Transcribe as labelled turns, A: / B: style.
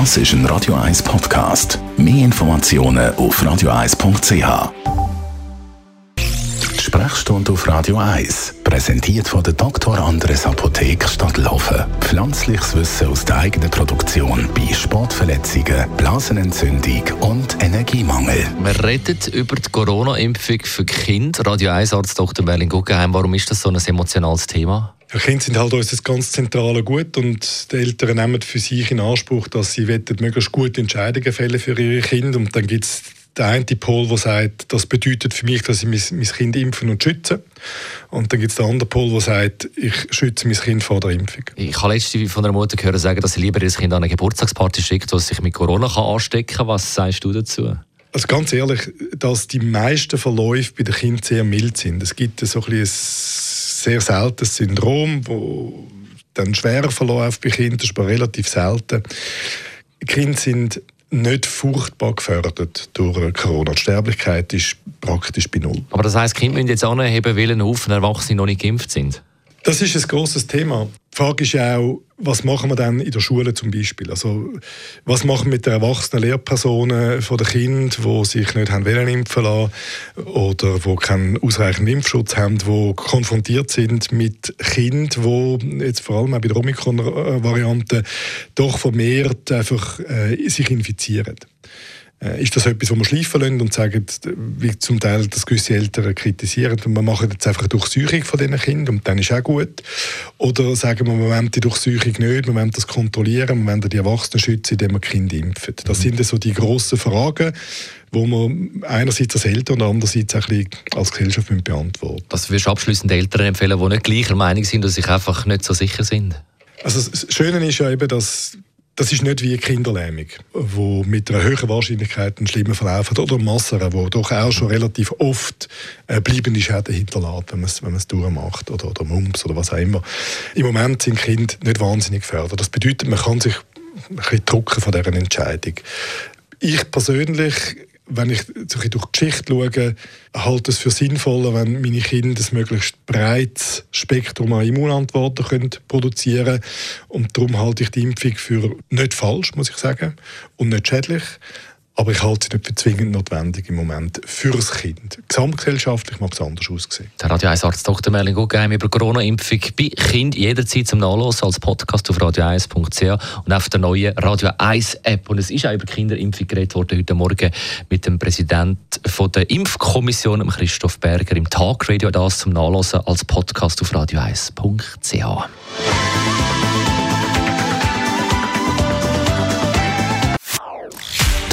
A: Das ist ein Radio 1 Podcast. Mehr Informationen auf radio1.ch. Sprechstunde auf Radio 1, präsentiert von der Dr. Andres Apotheke Stadtlaufen. Pflanzliches Wissen aus der eigenen Produktion bei Sportverletzungen, Blasenentzündung und Energiemangel.
B: Wir reden über die Corona-Impfung für Kinder. Radio 1-Arzt Dr. Merlin Guggenheim, warum ist das so ein emotionales Thema?
C: Ja, Kinder sind halt uns das ganz zentrale Gut und die Eltern nehmen für sich in Anspruch, dass sie möglichst gute Entscheidungen fällen für ihre Kinder und dann gibt es der eine Pol, der sagt, das bedeutet für mich, dass ich mein, mein Kind impfen und schützen. Und dann gibt es den anderen Pol, der sagt, ich schütze mein Kind vor der Impfung.
B: Ich habe letztens von einer Mutter gehört sagen, dass sie lieber ihr Kind an eine Geburtstagsparty schickt, wo es sich mit Corona kann anstecken kann. Was sagst du dazu?
C: Also ganz ehrlich, dass die meisten Verläufe bei den Kindern sehr mild sind. Es gibt so ein, ein sehr seltenes Syndrom, wo dann schwerer Verlauf bei Kindern, das ist aber relativ selten. Kinder sind nicht furchtbar gefördert durch Corona. Die Sterblichkeit ist praktisch bei null.
B: Aber das heisst, Kinder müssen jetzt anheben, weil ein Haufen Erwachsene noch nicht geimpft sind?
C: Das ist ein großes Thema. Die Frage ist auch, was machen wir dann in der Schule zum Beispiel? Also, was machen wir mit den erwachsenen Lehrpersonen von den Kindern, die sich nicht haben impfen lassen oder die keinen ausreichenden Impfschutz haben, die konfrontiert sind mit Kindern, die jetzt vor allem auch bei der Omikron-Variante doch vermehrt einfach äh, sich infizieren? Äh, ist das etwas, wo wir schleifen lassen und sagen, wie zum Teil das gewisse Eltern kritisieren und wir machen jetzt einfach eine Durchsuchung von diesen Kindern und dann ist auch gut? Oder sagen wir, wir wollen die Durchsuchung nicht, wir wollen das kontrollieren, wir wollen die Erwachsenen schützen, indem wir Kinder impfen? Das mhm. sind so die grossen Fragen, wo man einerseits als Eltern und andererseits auch ein als Gesellschaft beantworten
B: Was würdest du abschliessend Eltern empfehlen, die nicht gleicher Meinung sind und sich einfach nicht so sicher sind?
C: Also das Schöne ist ja eben, dass das ist nicht wie eine Kinderlähmung, wo mit einer höheren Wahrscheinlichkeit einen schlimmen Verlauf hat, oder Masern, wo doch auch schon relativ oft äh, bleibende Schäden hinterlässt, wenn man es wenn durchmacht, oder, oder Mumps oder was auch immer. Im Moment sind Kinder nicht wahnsinnig gefördert. Das bedeutet, man kann sich ein bisschen drucken von dieser Entscheidung. Ich persönlich wenn ich durch die Geschichte schaue, halte es für sinnvoller, wenn meine Kinder ein möglichst breites Spektrum an Immunantworten können produzieren können. Und darum halte ich die Impfung für nicht falsch, muss ich sagen, und nicht schädlich. Aber ich halte sie nicht für zwingend notwendig im Moment für das Kind. Gesamtgesellschaftlich mag es anders aussehen.
B: Der Radio 1 Arzt Dr. Merlin Guggenheim über Corona-Impfung bei Kind jederzeit zum Nachlesen als Podcast auf radio1.ch und auf der neuen Radio 1 App. Und es ist auch über Kinderimpfung geredet worden heute Morgen mit dem Präsidenten der Impfkommission, Christoph Berger, im Talkradio. Das zum Nachlesen als Podcast auf radio1.ch.